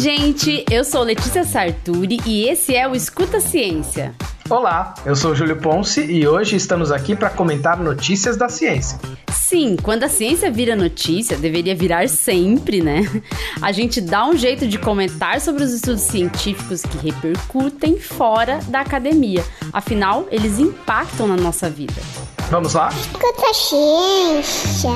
gente! Eu sou Letícia Sarturi e esse é o Escuta Ciência. Olá, eu sou Júlio Ponce e hoje estamos aqui para comentar notícias da ciência. Sim, quando a ciência vira notícia, deveria virar sempre, né? A gente dá um jeito de comentar sobre os estudos científicos que repercutem fora da academia. Afinal, eles impactam na nossa vida. Vamos lá? Escuta ciência.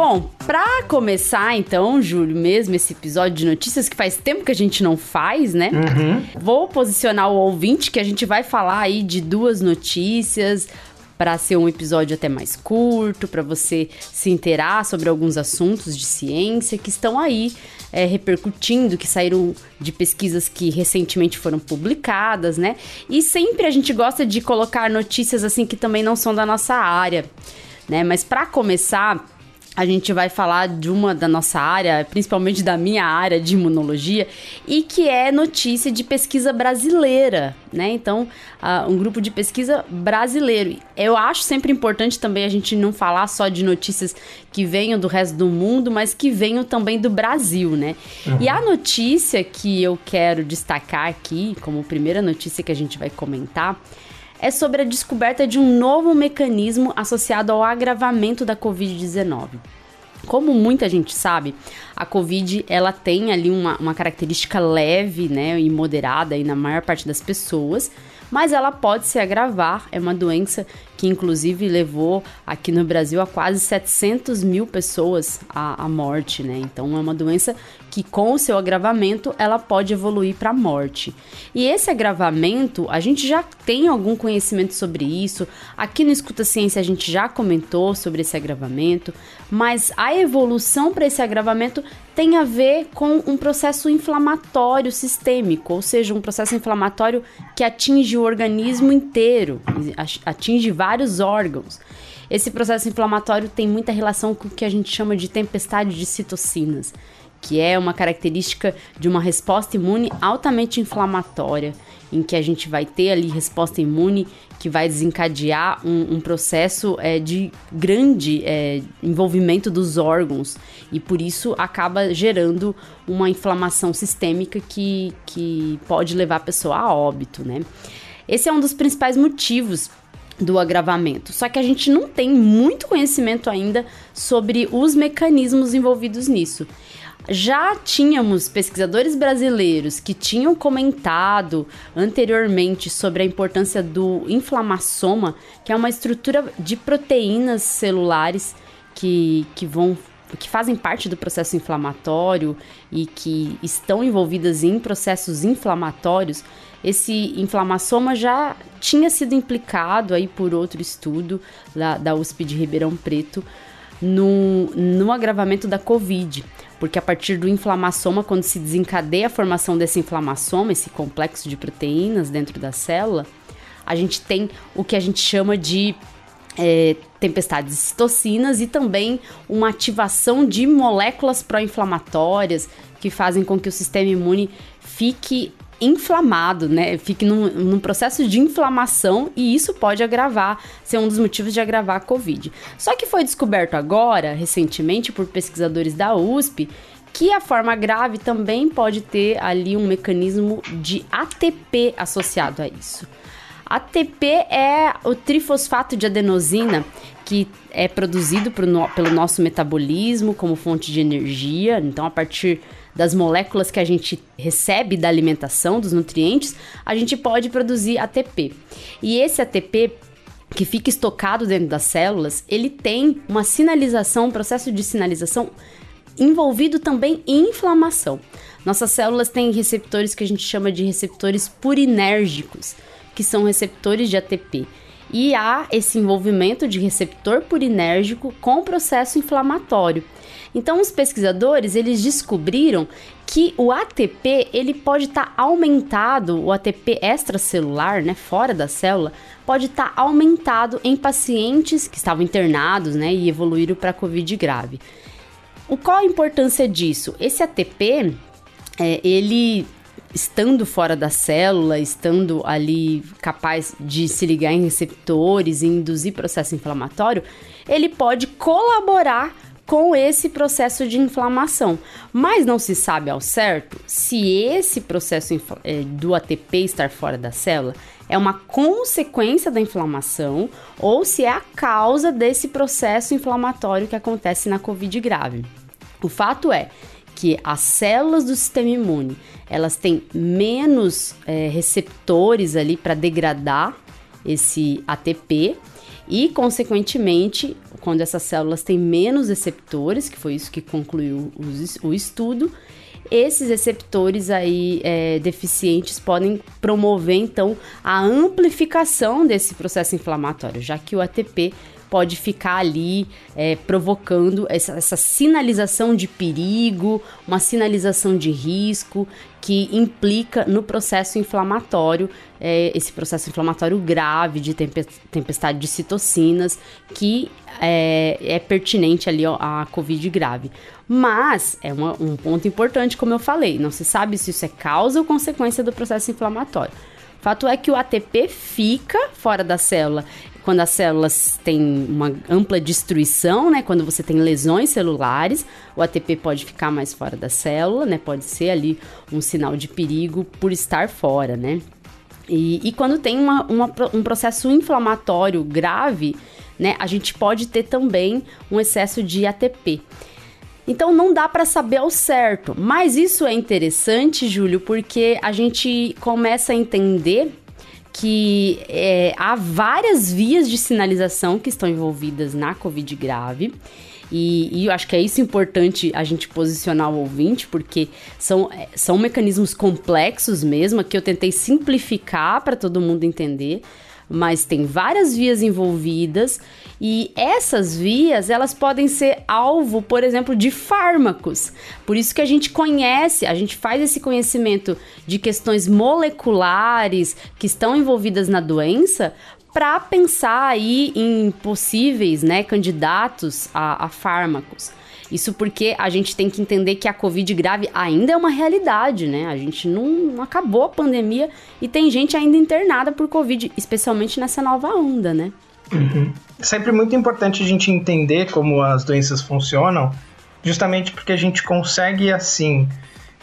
Bom, pra começar então, Júlio, mesmo esse episódio de notícias que faz tempo que a gente não faz, né? Uhum. Vou posicionar o ouvinte que a gente vai falar aí de duas notícias para ser um episódio até mais curto, para você se inteirar sobre alguns assuntos de ciência que estão aí é, repercutindo, que saíram de pesquisas que recentemente foram publicadas, né? E sempre a gente gosta de colocar notícias assim que também não são da nossa área, né? Mas para começar, a gente vai falar de uma da nossa área, principalmente da minha área de imunologia, e que é notícia de pesquisa brasileira, né? Então, uh, um grupo de pesquisa brasileiro. Eu acho sempre importante também a gente não falar só de notícias que venham do resto do mundo, mas que venham também do Brasil, né? Uhum. E a notícia que eu quero destacar aqui, como primeira notícia que a gente vai comentar, é sobre a descoberta de um novo mecanismo associado ao agravamento da Covid-19. Como muita gente sabe, a Covid ela tem ali uma, uma característica leve né, e moderada aí na maior parte das pessoas, mas ela pode se agravar. É uma doença que, inclusive, levou aqui no Brasil a quase 700 mil pessoas à, à morte, né? Então, é uma doença que, com o seu agravamento, ela pode evoluir para a morte. E esse agravamento, a gente já tem algum conhecimento sobre isso. Aqui no Escuta Ciência, a gente já comentou sobre esse agravamento, mas a evolução para esse agravamento tem a ver com um processo inflamatório sistêmico, ou seja, um processo inflamatório que atinge o organismo inteiro, atinge vários órgãos. Esse processo inflamatório tem muita relação com o que a gente chama de tempestade de citocinas, que é uma característica de uma resposta imune altamente inflamatória, em que a gente vai ter ali resposta imune que vai desencadear um, um processo é, de grande é, envolvimento dos órgãos e por isso acaba gerando uma inflamação sistêmica que, que pode levar a pessoa a óbito, né? Esse é um dos principais motivos do agravamento. Só que a gente não tem muito conhecimento ainda sobre os mecanismos envolvidos nisso. Já tínhamos pesquisadores brasileiros que tinham comentado anteriormente sobre a importância do inflamassoma, que é uma estrutura de proteínas celulares que, que vão que fazem parte do processo inflamatório e que estão envolvidas em processos inflamatórios, esse inflamassoma já tinha sido implicado aí por outro estudo da, da USP de Ribeirão Preto no, no agravamento da Covid porque a partir do inflamassoma, quando se desencadeia a formação desse inflamassoma, esse complexo de proteínas dentro da célula, a gente tem o que a gente chama de é, tempestades de citocinas e também uma ativação de moléculas pró-inflamatórias que fazem com que o sistema imune fique inflamado, né? Fique num, num, processo de inflamação e isso pode agravar, ser um dos motivos de agravar a Covid. Só que foi descoberto agora, recentemente, por pesquisadores da USP, que a forma grave também pode ter ali um mecanismo de ATP associado a isso. ATP é o trifosfato de adenosina que é produzido pelo nosso metabolismo como fonte de energia. Então, a partir das moléculas que a gente recebe da alimentação, dos nutrientes, a gente pode produzir ATP. E esse ATP que fica estocado dentro das células, ele tem uma sinalização, um processo de sinalização envolvido também em inflamação. Nossas células têm receptores que a gente chama de receptores purinérgicos, que são receptores de ATP. E há esse envolvimento de receptor purinérgico com o processo inflamatório. Então, os pesquisadores eles descobriram que o ATP ele pode estar tá aumentado, o ATP extracelular, né, fora da célula, pode estar tá aumentado em pacientes que estavam internados, né, e evoluíram para COVID grave. O qual a importância disso? Esse ATP, é, ele estando fora da célula, estando ali capaz de se ligar em receptores e induzir processo inflamatório, ele pode colaborar com esse processo de inflamação. Mas não se sabe ao certo se esse processo é, do ATP estar fora da célula é uma consequência da inflamação ou se é a causa desse processo inflamatório que acontece na COVID grave. O fato é que as células do sistema imune elas têm menos é, receptores ali para degradar esse ATP e, consequentemente, quando essas células têm menos receptores, que foi isso que concluiu o estudo, esses receptores aí é, deficientes podem promover então a amplificação desse processo inflamatório, já que o ATP pode ficar ali é, provocando essa, essa sinalização de perigo, uma sinalização de risco que implica no processo inflamatório, é, esse processo inflamatório grave de tempestade de citocinas, que é, é pertinente ali ó, à Covid grave. Mas é uma, um ponto importante, como eu falei, não se sabe se isso é causa ou consequência do processo inflamatório. Fato é que o ATP fica fora da célula quando as células têm uma ampla destruição, né? Quando você tem lesões celulares, o ATP pode ficar mais fora da célula, né? Pode ser ali um sinal de perigo por estar fora, né? E, e quando tem uma, uma, um processo inflamatório grave, né? A gente pode ter também um excesso de ATP. Então não dá para saber ao certo, mas isso é interessante, Júlio, porque a gente começa a entender que é, há várias vias de sinalização que estão envolvidas na Covid grave. E, e, eu acho que é isso importante a gente posicionar o ouvinte, porque são, é, são mecanismos complexos mesmo, que eu tentei simplificar para todo mundo entender mas tem várias vias envolvidas e essas vias elas podem ser alvo, por exemplo, de fármacos. Por isso que a gente conhece, a gente faz esse conhecimento de questões moleculares que estão envolvidas na doença para pensar aí em possíveis né, candidatos a, a fármacos. Isso porque a gente tem que entender que a Covid grave ainda é uma realidade, né? A gente não, não acabou a pandemia e tem gente ainda internada por Covid, especialmente nessa nova onda, né? Uhum. Sempre muito importante a gente entender como as doenças funcionam, justamente porque a gente consegue, assim,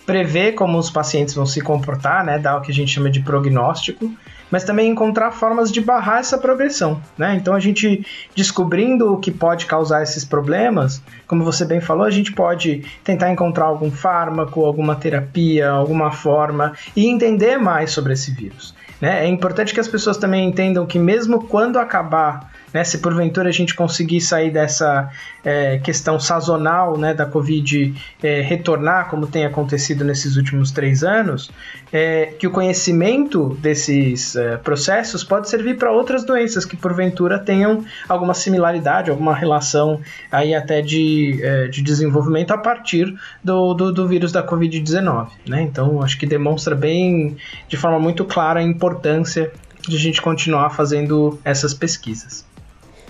prever como os pacientes vão se comportar, né? Dar o que a gente chama de prognóstico mas também encontrar formas de barrar essa progressão, né? Então a gente descobrindo o que pode causar esses problemas, como você bem falou, a gente pode tentar encontrar algum fármaco, alguma terapia, alguma forma e entender mais sobre esse vírus. Né? É importante que as pessoas também entendam que mesmo quando acabar né, se porventura a gente conseguir sair dessa é, questão sazonal né, da Covid é, retornar, como tem acontecido nesses últimos três anos, é, que o conhecimento desses é, processos pode servir para outras doenças que porventura tenham alguma similaridade, alguma relação aí até de, é, de desenvolvimento a partir do, do, do vírus da Covid-19. Né? Então, acho que demonstra bem, de forma muito clara, a importância de a gente continuar fazendo essas pesquisas.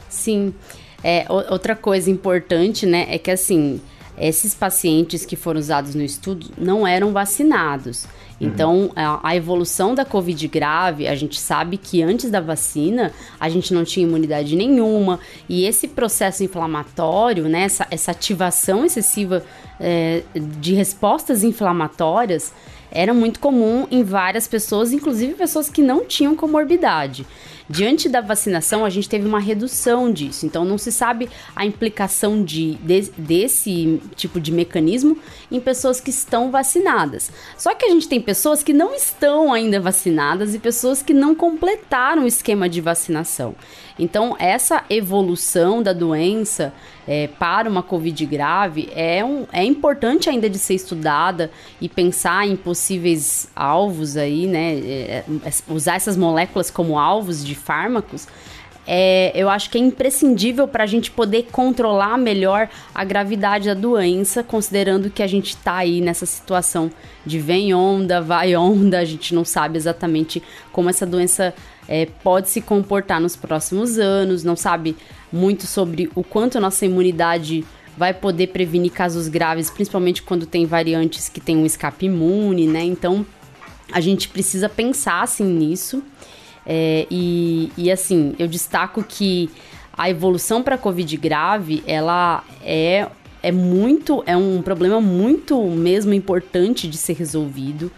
Sim. É, outra coisa importante, né, é que assim, esses pacientes que foram usados no estudo não eram vacinados. Uhum. Então, a, a, evolução da Covid grave, a gente sabe que antes da vacina, a gente não tinha imunidade nenhuma. E esse processo inflamatório, né, essa, essa ativação excessiva é, de respostas inflamatórias, era muito comum em várias pessoas, inclusive pessoas que não tinham comorbidade. Diante da vacinação, a gente teve uma redução disso. Então, não se sabe a implicação de, de, desse tipo de mecanismo em pessoas que estão vacinadas. Só que a gente tem pessoas que não estão ainda vacinadas e pessoas que não completaram o esquema de vacinação. Então, essa evolução da doença é, para uma Covid grave é, um, é importante ainda de ser estudada e pensar em possíveis alvos aí, né? É, é usar essas moléculas como alvos de fármacos. É, eu acho que é imprescindível para a gente poder controlar melhor a gravidade da doença, considerando que a gente está aí nessa situação de vem onda, vai onda, a gente não sabe exatamente como essa doença é, pode se comportar nos próximos anos, não sabe muito sobre o quanto a nossa imunidade vai poder prevenir casos graves, principalmente quando tem variantes que têm um escape imune, né? Então a gente precisa pensar assim nisso. É, e, e assim, eu destaco que a evolução para Covid grave, ela é é muito, é um problema muito mesmo importante de ser resolvido,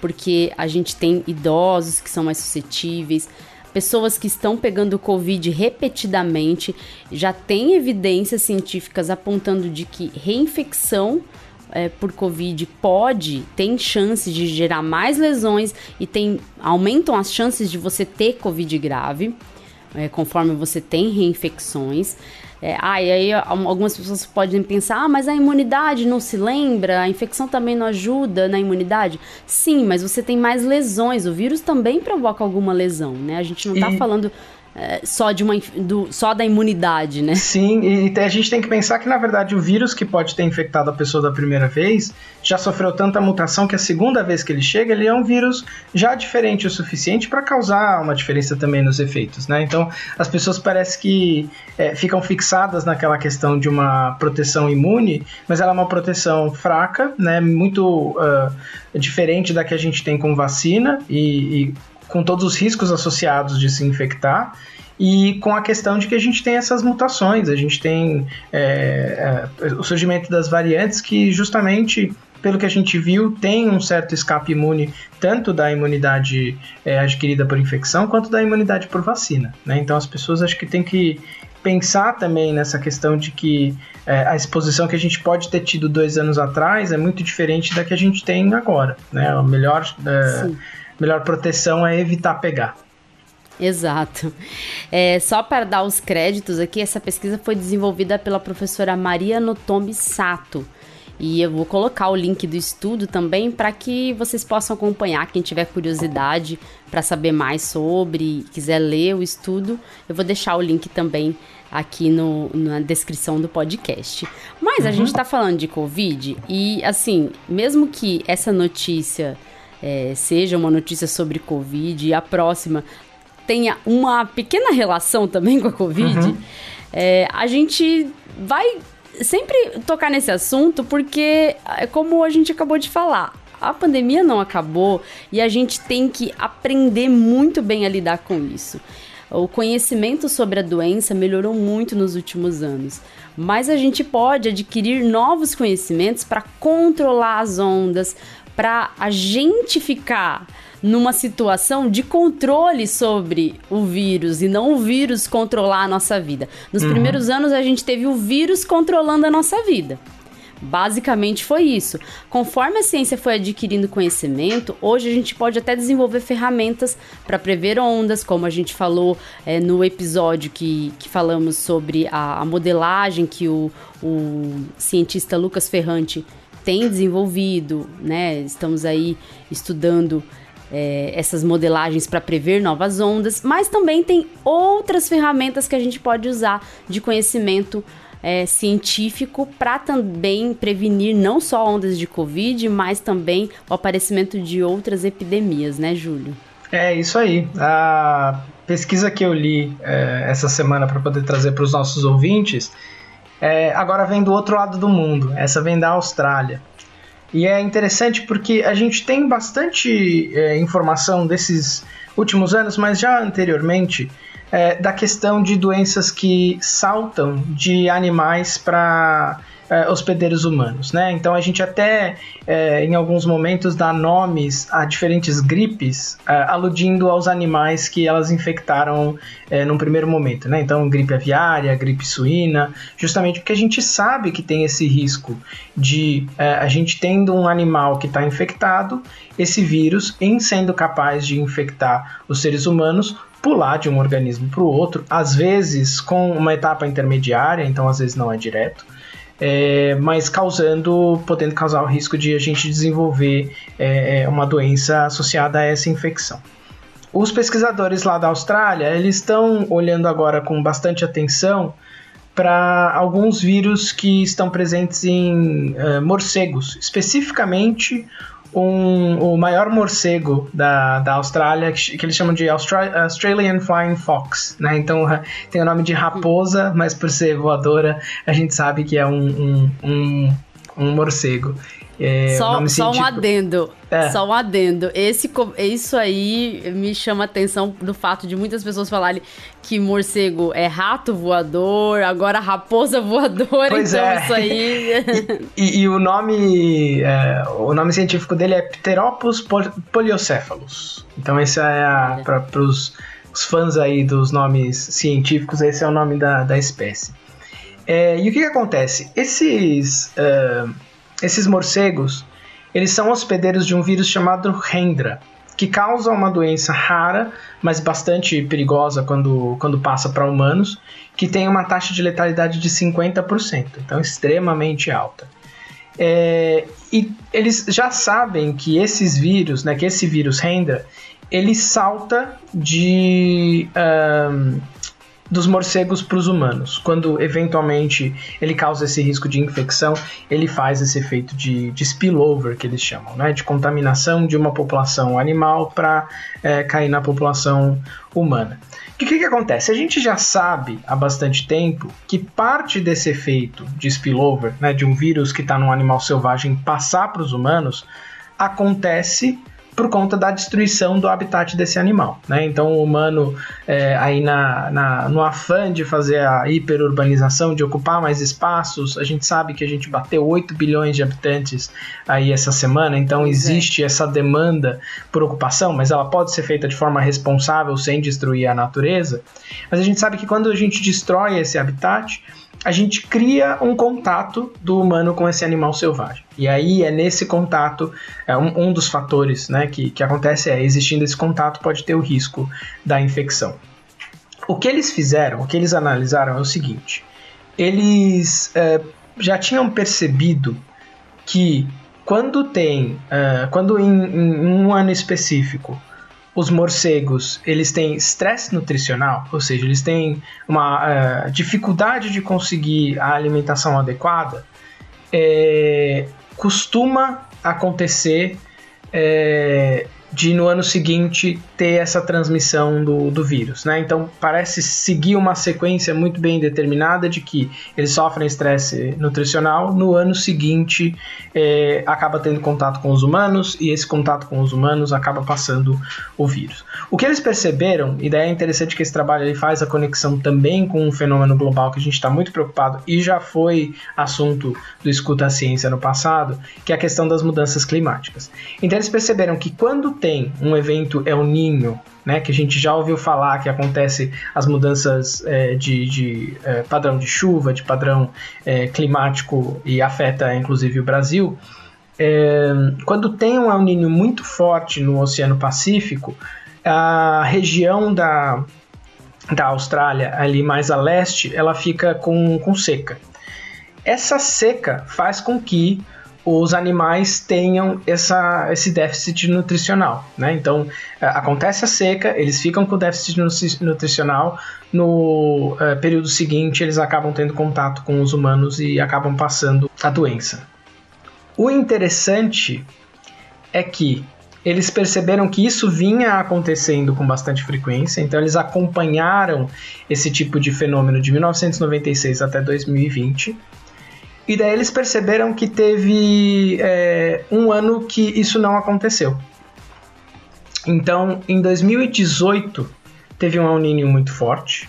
porque a gente tem idosos que são mais suscetíveis, pessoas que estão pegando Covid repetidamente, já tem evidências científicas apontando de que reinfecção é, por Covid pode, tem chances de gerar mais lesões e tem, aumentam as chances de você ter Covid grave, é, conforme você tem reinfecções. É, ah, e aí algumas pessoas podem pensar, ah, mas a imunidade não se lembra, a infecção também não ajuda na imunidade. Sim, mas você tem mais lesões, o vírus também provoca alguma lesão, né? A gente não tá e... falando só, de uma, do, só da imunidade, né? Sim, e a gente tem que pensar que, na verdade, o vírus que pode ter infectado a pessoa da primeira vez já sofreu tanta mutação que a segunda vez que ele chega, ele é um vírus já diferente o suficiente para causar uma diferença também nos efeitos, né? Então, as pessoas parece que é, ficam fixadas naquela questão de uma proteção imune, mas ela é uma proteção fraca, né? Muito uh, diferente da que a gente tem com vacina e, e com todos os riscos associados de se infectar e com a questão de que a gente tem essas mutações, a gente tem é, é, o surgimento das variantes que justamente pelo que a gente viu, tem um certo escape imune, tanto da imunidade é, adquirida por infecção, quanto da imunidade por vacina. Né? Então as pessoas acho que tem que pensar também nessa questão de que é, a exposição que a gente pode ter tido dois anos atrás é muito diferente da que a gente tem agora. Né? A melhor. É, melhor proteção é evitar pegar. Exato. É, só para dar os créditos aqui, essa pesquisa foi desenvolvida pela professora Maria Notomi Sato. E eu vou colocar o link do estudo também para que vocês possam acompanhar. Quem tiver curiosidade para saber mais sobre, quiser ler o estudo, eu vou deixar o link também aqui no, na descrição do podcast. Mas uhum. a gente está falando de Covid e, assim, mesmo que essa notícia é, seja uma notícia sobre Covid e a próxima tenha uma pequena relação também com a Covid, uhum. é, a gente vai sempre tocar nesse assunto porque, é como a gente acabou de falar, a pandemia não acabou e a gente tem que aprender muito bem a lidar com isso. O conhecimento sobre a doença melhorou muito nos últimos anos, mas a gente pode adquirir novos conhecimentos para controlar as ondas, para a gente ficar numa situação de controle sobre o vírus e não o vírus controlar a nossa vida. Nos uhum. primeiros anos a gente teve o vírus controlando a nossa vida. Basicamente foi isso. Conforme a ciência foi adquirindo conhecimento, hoje a gente pode até desenvolver ferramentas para prever ondas, como a gente falou é, no episódio que, que falamos sobre a, a modelagem que o, o cientista Lucas Ferrante tem desenvolvido, né? Estamos aí estudando é, essas modelagens para prever novas ondas, mas também tem outras ferramentas que a gente pode usar de conhecimento é, científico para também prevenir não só ondas de Covid, mas também o aparecimento de outras epidemias, né, Júlio? É isso aí. A pesquisa que eu li é, essa semana para poder trazer para os nossos ouvintes é, agora vem do outro lado do mundo, essa vem da Austrália. E é interessante porque a gente tem bastante é, informação desses últimos anos, mas já anteriormente, é, da questão de doenças que saltam de animais para é, hospedeiros humanos, né? Então a gente até é, em alguns momentos dá nomes a diferentes gripes, é, aludindo aos animais que elas infectaram é, num primeiro momento, né? Então gripe aviária, gripe suína, justamente porque a gente sabe que tem esse risco de é, a gente tendo um animal que está infectado, esse vírus, em sendo capaz de infectar os seres humanos, pular de um organismo para o outro, às vezes com uma etapa intermediária, então às vezes não é direto é, mas causando, podendo causar o risco de a gente desenvolver é, é, uma doença associada a essa infecção. Os pesquisadores lá da Austrália, eles estão olhando agora com bastante atenção para alguns vírus que estão presentes em uh, morcegos, especificamente um, o maior morcego da, da Austrália, que, que eles chamam de Austra Australian Flying Fox, né? Então tem o nome de raposa, mas por ser voadora, a gente sabe que é um, um, um, um morcego. É, só, só um adendo. É. Só um adendo. Esse, isso aí me chama a atenção do fato de muitas pessoas falarem que morcego é rato voador, agora raposa voadora, pois então é. isso aí. e, e, o nome. É, o nome científico dele é Pteropus poliocéphalos. Então esse é para os fãs aí dos nomes científicos, esse é o nome da, da espécie. É, e o que, que acontece? Esses. Uh, esses morcegos, eles são hospedeiros de um vírus chamado Hendra, que causa uma doença rara, mas bastante perigosa quando, quando passa para humanos, que tem uma taxa de letalidade de 50%, então extremamente alta. É, e eles já sabem que esses vírus, né, que esse vírus Hendra, ele salta de um, dos morcegos para os humanos. Quando eventualmente ele causa esse risco de infecção, ele faz esse efeito de, de spillover, que eles chamam, né? de contaminação de uma população animal para é, cair na população humana. O que, que acontece? A gente já sabe há bastante tempo que parte desse efeito de spillover, né, de um vírus que está num animal selvagem passar para os humanos, acontece por conta da destruição do habitat desse animal. Né? Então, o humano, é, aí na, na, no afã de fazer a hiperurbanização, de ocupar mais espaços, a gente sabe que a gente bateu 8 bilhões de habitantes aí essa semana, então existe é. essa demanda por ocupação, mas ela pode ser feita de forma responsável, sem destruir a natureza. Mas a gente sabe que quando a gente destrói esse habitat, a gente cria um contato do humano com esse animal selvagem. E aí é nesse contato, é um, um dos fatores né, que, que acontece é, existindo esse contato, pode ter o risco da infecção. O que eles fizeram, o que eles analisaram é o seguinte: eles é, já tinham percebido que quando tem, é, quando em, em um ano específico, os morcegos eles têm estresse nutricional, ou seja, eles têm uma uh, dificuldade de conseguir a alimentação adequada, é, costuma acontecer é, de no ano seguinte ter essa transmissão do, do vírus, né? Então parece seguir uma sequência muito bem determinada de que eles sofrem estresse nutricional, no ano seguinte é, acaba tendo contato com os humanos e esse contato com os humanos acaba passando o vírus. O que eles perceberam, e daí é interessante que esse trabalho ele faz a conexão também com um fenômeno global que a gente está muito preocupado e já foi assunto do Escuta a Ciência no passado, que é a questão das mudanças climáticas. Então eles perceberam que quando tem um evento El Ninho, né, que a gente já ouviu falar que acontece as mudanças é, de, de é, padrão de chuva, de padrão é, climático e afeta inclusive o Brasil. É, quando tem um El Ninho muito forte no Oceano Pacífico, a região da, da Austrália, ali mais a leste, ela fica com, com seca. Essa seca faz com que os animais tenham essa, esse déficit nutricional. Né? Então, é, acontece a seca, eles ficam com déficit nutricional, no uh, período seguinte eles acabam tendo contato com os humanos e acabam passando a doença. O interessante é que eles perceberam que isso vinha acontecendo com bastante frequência, então eles acompanharam esse tipo de fenômeno de 1996 até 2020 e daí eles perceberam que teve é, um ano que isso não aconteceu. Então, em 2018, teve um El Niño muito forte.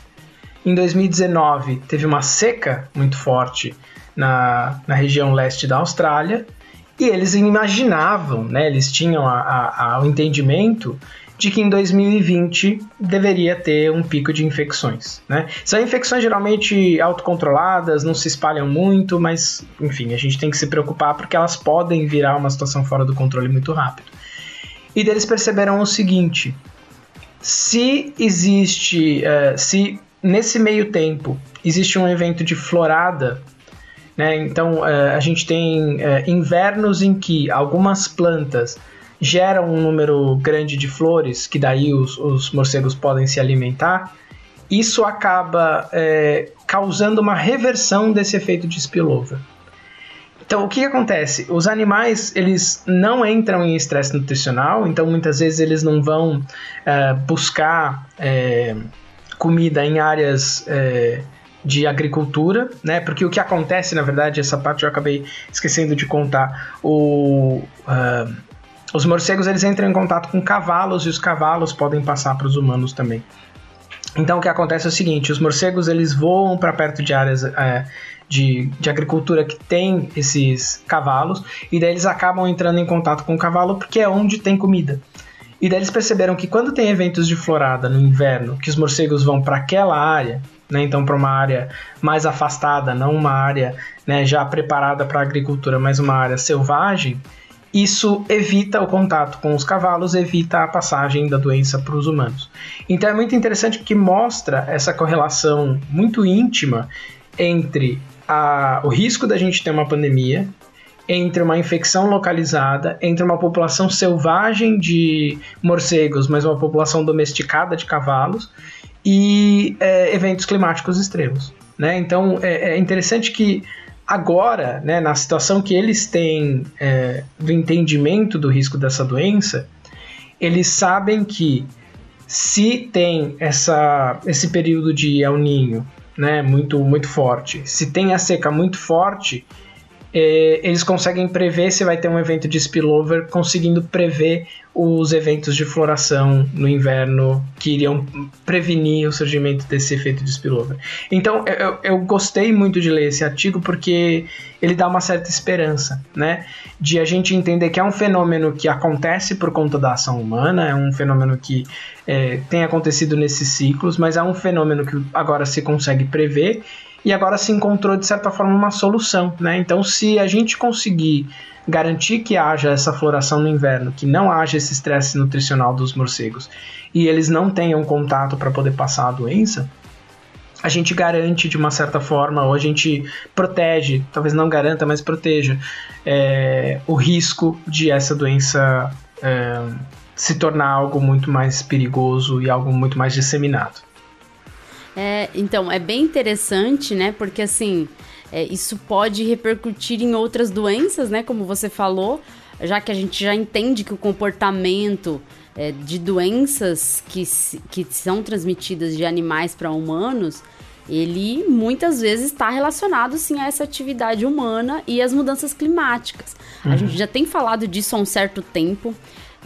Em 2019, teve uma seca muito forte na, na região leste da Austrália. E eles imaginavam, né, eles tinham a, o entendimento de que em 2020 deveria ter um pico de infecções. Né? São infecções geralmente autocontroladas, não se espalham muito, mas enfim, a gente tem que se preocupar porque elas podem virar uma situação fora do controle muito rápido. E deles perceberam o seguinte: se existe, uh, se nesse meio tempo existe um evento de florada né? Então, uh, a gente tem uh, invernos em que algumas plantas geram um número grande de flores, que daí os, os morcegos podem se alimentar, isso acaba é, causando uma reversão desse efeito de spillover. Então, o que, que, acontece? Os animais, eles não entram em estresse nutricional, então muitas vezes eles não vão é, buscar é, comida em áreas é, de agricultura, né? Porque o que acontece, na verdade, essa parte eu acabei esquecendo de contar. O, uh, os morcegos eles entram em contato com cavalos e os cavalos podem passar para os humanos também. Então o que acontece é o seguinte: os morcegos eles voam para perto de áreas é, de, de agricultura que tem esses cavalos e daí eles acabam entrando em contato com o cavalo porque é onde tem comida. E daí eles perceberam que quando tem eventos de florada no inverno, que os morcegos vão para aquela área, né, então para uma área mais afastada, não uma área né, já preparada para agricultura, mas uma área selvagem, isso evita o contato com os cavalos, evita a passagem da doença para os humanos. Então é muito interessante porque mostra essa correlação muito íntima entre a, o risco da gente ter uma pandemia entre uma infecção localizada, entre uma população selvagem de morcegos, mas uma população domesticada de cavalos, e é, eventos climáticos extremos. Né? Então é, é, interessante que agora, né, na situação que eles têm é, do entendimento do risco dessa doença, eles sabem que se tem essa, esse período de El Ninho né, muito, muito forte, se tem a seca muito forte, eles conseguem prever se vai ter um evento de spillover, conseguindo prever os eventos de floração no inverno que iriam prevenir o surgimento desse efeito de spillover. Então, eu, eu gostei muito de ler esse artigo porque ele dá uma certa esperança, né? De a gente entender que é um fenômeno que acontece por conta da ação humana, é um fenômeno que é, tem acontecido nesses ciclos, mas é um fenômeno que agora se consegue prever e agora se encontrou de certa forma uma solução, né? Então, se a gente conseguir garantir que haja essa floração no inverno, que não haja esse estresse nutricional dos morcegos e eles não tenham contato para poder passar a doença, a gente garante de uma certa forma, ou a gente protege, talvez não garanta, mas proteja é, o risco de essa doença é, se tornar algo muito mais perigoso e algo muito mais disseminado. É, então, é bem interessante, né? Porque assim, é, isso pode repercutir em outras doenças, né? Como você falou, já que a gente já entende que o comportamento é, de doenças que, que são transmitidas de animais para humanos, ele muitas vezes está relacionado sim a essa atividade humana e as mudanças climáticas. Uhum. A gente já tem falado disso há um certo tempo,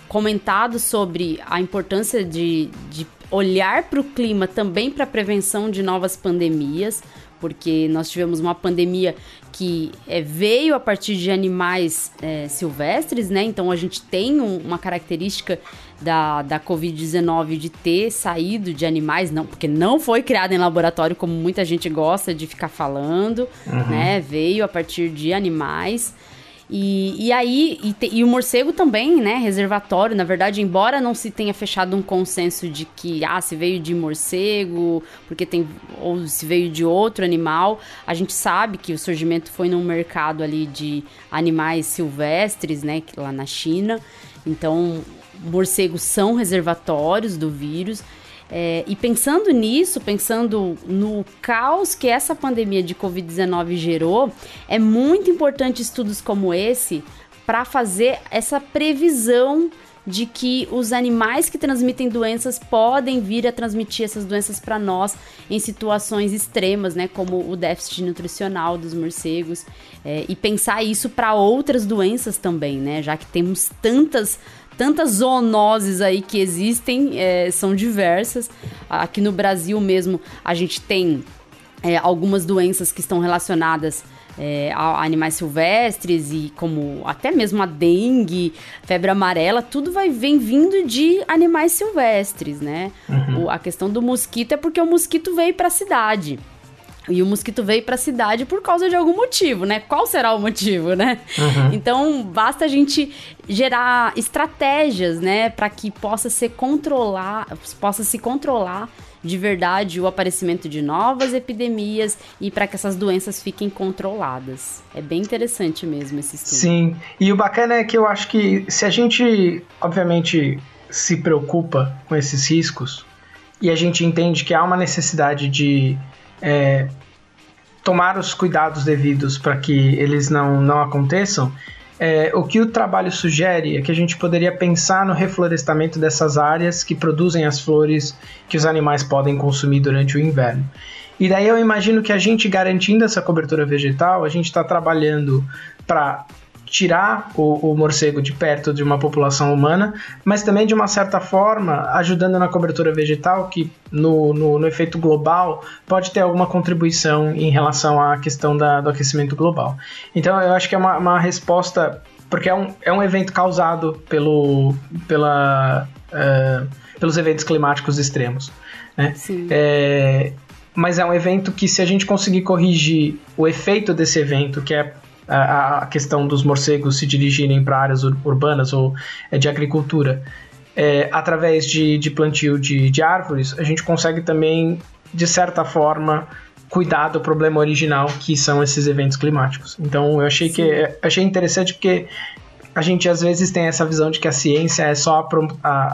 comentado sobre a importância de, de olhar para o clima também para a prevenção de novas pandemias, porque nós tivemos uma pandemia que é, veio a partir de animais é, silvestres, né? Então a gente tem um, uma característica da, da Covid-19 de ter saído de animais, não, porque não foi criada em laboratório, como muita gente gosta de ficar falando, uhum. né? Veio a partir de animais. E, e aí, e, te, e, o morcego também, né? Reservatório, na verdade, embora não se tenha fechado um consenso de que, ah, se veio de morcego, porque tem. ou se veio de outro animal, a gente sabe que o surgimento foi num mercado ali de animais silvestres, né? Lá na China. Então, morcegos são reservatórios do vírus. É, e pensando nisso, pensando no caos que essa pandemia de Covid-19 gerou, é muito importante estudos como esse para fazer essa previsão de que os animais que transmitem doenças podem vir a transmitir essas doenças para nós em situações extremas, né, como o déficit nutricional dos morcegos, é, e pensar isso para outras doenças também, né, já que temos tantas tantas zoonoses aí que existem, é, são diversas. Aqui no Brasil mesmo, a gente tem é, algumas doenças que estão relacionadas é, a animais silvestres e como até mesmo a dengue, febre amarela, tudo vai vem vindo de animais silvestres, né? Uhum. O, a questão do mosquito é porque o mosquito veio para a cidade. E o mosquito veio para a cidade por causa de algum motivo, né? Qual será o motivo, né? Uhum. Então, basta a gente gerar estratégias, né, para que possa ser controlar, possa se controlar de verdade o aparecimento de novas epidemias e para que essas doenças fiquem controladas. É bem interessante mesmo esse estudo. Sim, e o bacana é que eu acho que se a gente, obviamente, se preocupa com esses riscos e a gente entende que há uma necessidade de é, tomar os cuidados devidos para que eles não, não aconteçam, é, o que o trabalho sugere é que a gente poderia pensar no reflorestamento dessas áreas que produzem as flores que os animais podem consumir durante o inverno. E daí eu imagino que a gente garantindo essa cobertura vegetal, a gente está trabalhando para tirar o, o, morcego de perto de uma população humana, mas também de uma certa forma ajudando na cobertura vegetal, que no, no, no efeito global pode ter alguma contribuição em relação à questão da, do aquecimento global. Então eu acho que é uma, uma resposta, porque é um, é um evento causado pelo, pela, uh, pelos eventos climáticos extremos. Né? Sim. É, mas é um evento que, se a gente conseguir corrigir o efeito desse evento, que é a, a questão dos morcegos se dirigirem para áreas ur urbanas ou é, de agricultura, é, através de, de plantio de, de árvores, a gente consegue também, de certa forma, cuidar do problema original que são esses eventos climáticos. Então eu achei Sim. que achei interessante porque a gente às vezes tem essa visão de que a ciência é só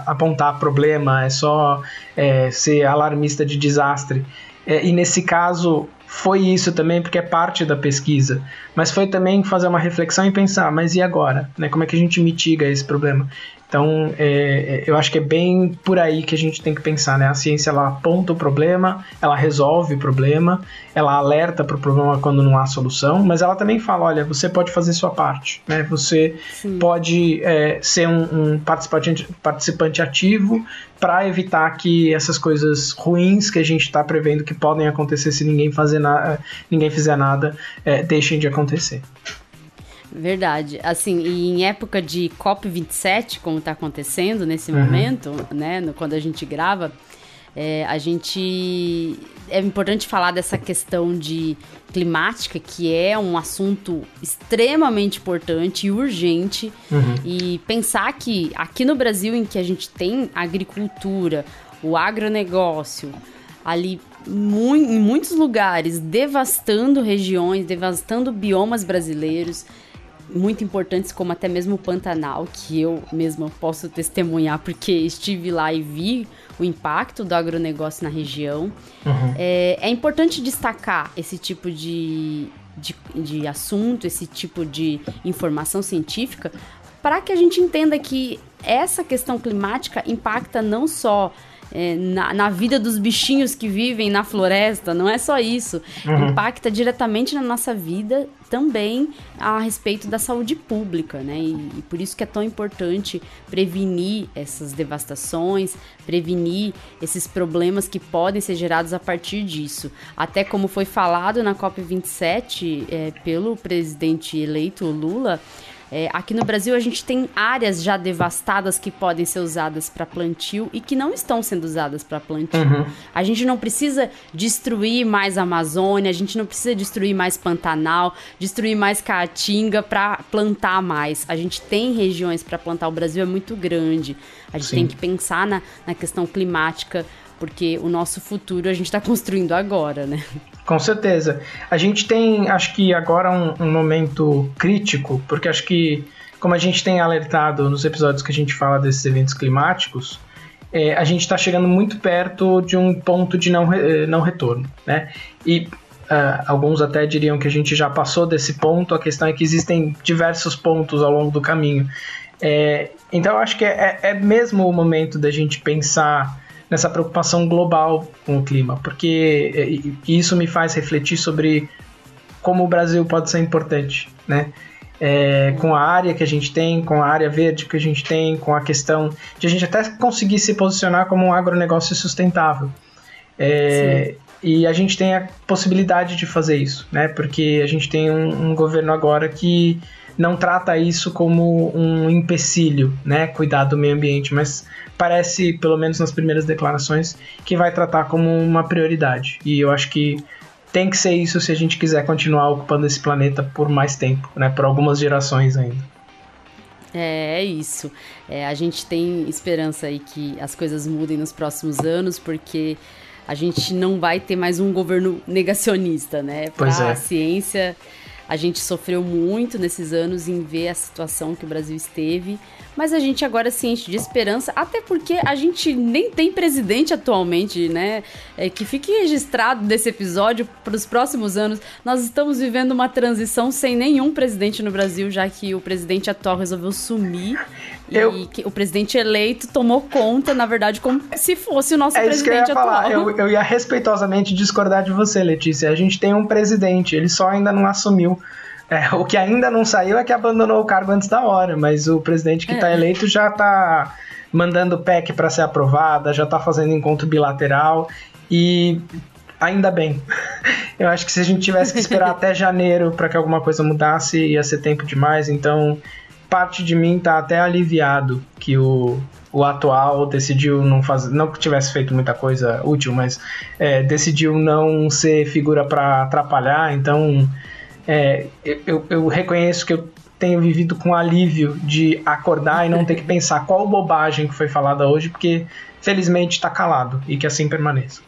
apontar problema, é só é, ser alarmista de desastre. É, e nesse caso, foi isso também, porque é parte da pesquisa, mas foi também fazer uma reflexão e pensar, mas e agora? Né? Como é que a gente mitiga esse problema? Então, é, é, eu acho que é bem por aí que a gente tem que pensar, né? A ciência, ela aponta o problema, ela resolve o problema, ela alerta para o problema quando não há solução, mas ela também fala, olha, você pode fazer sua parte, né? Você Sim. pode é, ser um, um, participante, participante ativo para evitar que essas coisas ruins que a gente está prevendo que podem acontecer se ninguém, fazer ninguém fizer nada, é, deixem de acontecer. Verdade. Assim, e em época de COP27, como está acontecendo nesse uhum. momento, né, no, quando a gente grava, é, a gente. É importante falar dessa questão de climática, que é um assunto extremamente importante e urgente. Uhum. E pensar que aqui no Brasil, em que a gente tem agricultura, o agronegócio, ali mu em muitos lugares devastando regiões, devastando biomas brasileiros muito importantes, como até mesmo o Pantanal, que eu mesma posso testemunhar porque estive lá e vi o impacto do agronegócio na região. Uhum. É, é, importante destacar esse tipo de, de, de assunto, esse tipo de informação científica, para que a gente entenda que essa questão climática impacta não só é, na, na, vida dos bichinhos que vivem na floresta, não é só isso. Uhum. Impacta diretamente na nossa vida também a respeito da saúde pública, né? E, e, por isso que é tão importante prevenir essas devastações, prevenir esses problemas que podem ser gerados a partir disso. Até como foi falado na COP27 é, pelo presidente eleito Lula, é, aqui no Brasil a gente tem áreas já devastadas que podem ser usadas para plantio e que não estão sendo usadas para plantio. Uhum. A gente não precisa destruir mais a Amazônia, a gente não precisa destruir mais Pantanal, destruir mais Caatinga para plantar mais. A gente tem regiões para plantar, o Brasil é muito grande. A gente Sim. tem que pensar na, na questão climática, porque o nosso futuro a gente está construindo agora, né? Com certeza. A gente tem, acho que agora um, um, momento crítico, porque acho que, como a gente tem alertado nos episódios que a gente fala desses eventos climáticos, é, a gente está chegando muito perto de um ponto de não, eh, não retorno, né? E uh, alguns até diriam que a gente já passou desse ponto, a questão é que existem diversos pontos ao longo do caminho. É, então, acho que é, é mesmo o momento da gente pensar nessa preocupação global com o clima, porque isso me faz refletir sobre como o Brasil pode ser importante, né? É, com a área que a gente tem, com a área verde que a gente tem, com a questão de a gente até conseguir se posicionar como um agronegócio sustentável. É, e a gente tem a possibilidade de fazer isso, né? Porque a gente tem um, um governo agora que não trata isso como um empecilho, né? Cuidar do meio ambiente, mas parece, pelo menos nas primeiras declarações, que vai tratar como uma prioridade. E eu acho que tem que ser isso se a gente quiser continuar ocupando esse planeta por mais tempo, né? Por algumas gerações ainda. É, é isso. É, a gente tem esperança aí que as coisas mudem nos próximos anos, porque a gente não vai ter mais um governo negacionista, né? Para é. a ciência a gente sofreu muito nesses anos em ver a situação que o Brasil esteve, mas a gente agora se enche de esperança, até porque a gente nem tem presidente atualmente, né? É, que fique registrado desse episódio para os próximos anos. Nós estamos vivendo uma transição sem nenhum presidente no Brasil, já que o presidente atual resolveu sumir Eu... E que o presidente eleito tomou conta, na verdade, como se fosse o nosso é presidente atual. Eu, eu ia respeitosamente discordar de você, Letícia. A gente tem um presidente, ele só ainda não assumiu. É, o que ainda não saiu é que abandonou o cargo antes da hora, mas o presidente que está é. eleito já está mandando PEC para ser aprovada, já está fazendo encontro bilateral e ainda bem. Eu acho que se a gente tivesse que esperar até janeiro para que alguma coisa mudasse, ia ser tempo demais. Então, parte de mim tá até aliviado que o, o atual decidiu não fazer, não que tivesse feito muita coisa útil, mas é, decidiu não ser figura para atrapalhar. Então, é, eu, eu reconheço que eu tenho vivido com alívio de acordar e não ter que pensar qual bobagem que foi falada hoje, porque felizmente está calado e que assim permaneça.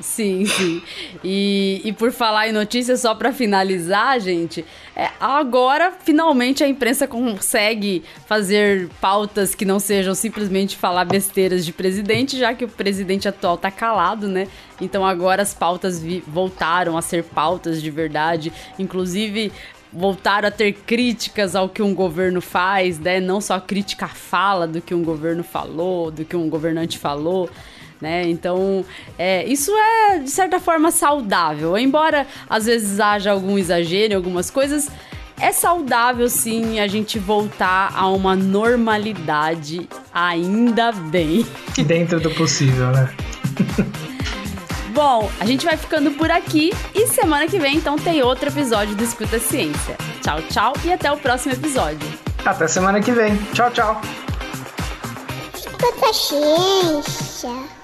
Sim, sim. E, e por falar em notícias, só para finalizar, gente, é, agora finalmente a imprensa consegue fazer pautas que não sejam simplesmente falar besteiras de presidente, já que o presidente atual tá calado, né? Então agora as pautas voltaram a ser pautas de verdade, inclusive voltaram a ter críticas ao que um governo faz, né? Não só crítica à fala do que um governo falou, do que um governante falou né? Então, é, isso é de certa forma saudável, embora às vezes haja algum exagero em algumas coisas. É saudável sim a gente voltar a uma normalidade, ainda bem. Dentro do possível, né? Bom, a gente vai ficando por aqui e semana que vem então tem outro episódio do Escuta Ciência. Tchau, tchau e até o próximo episódio. Até semana que vem. Tchau, tchau. Escuta Ciência.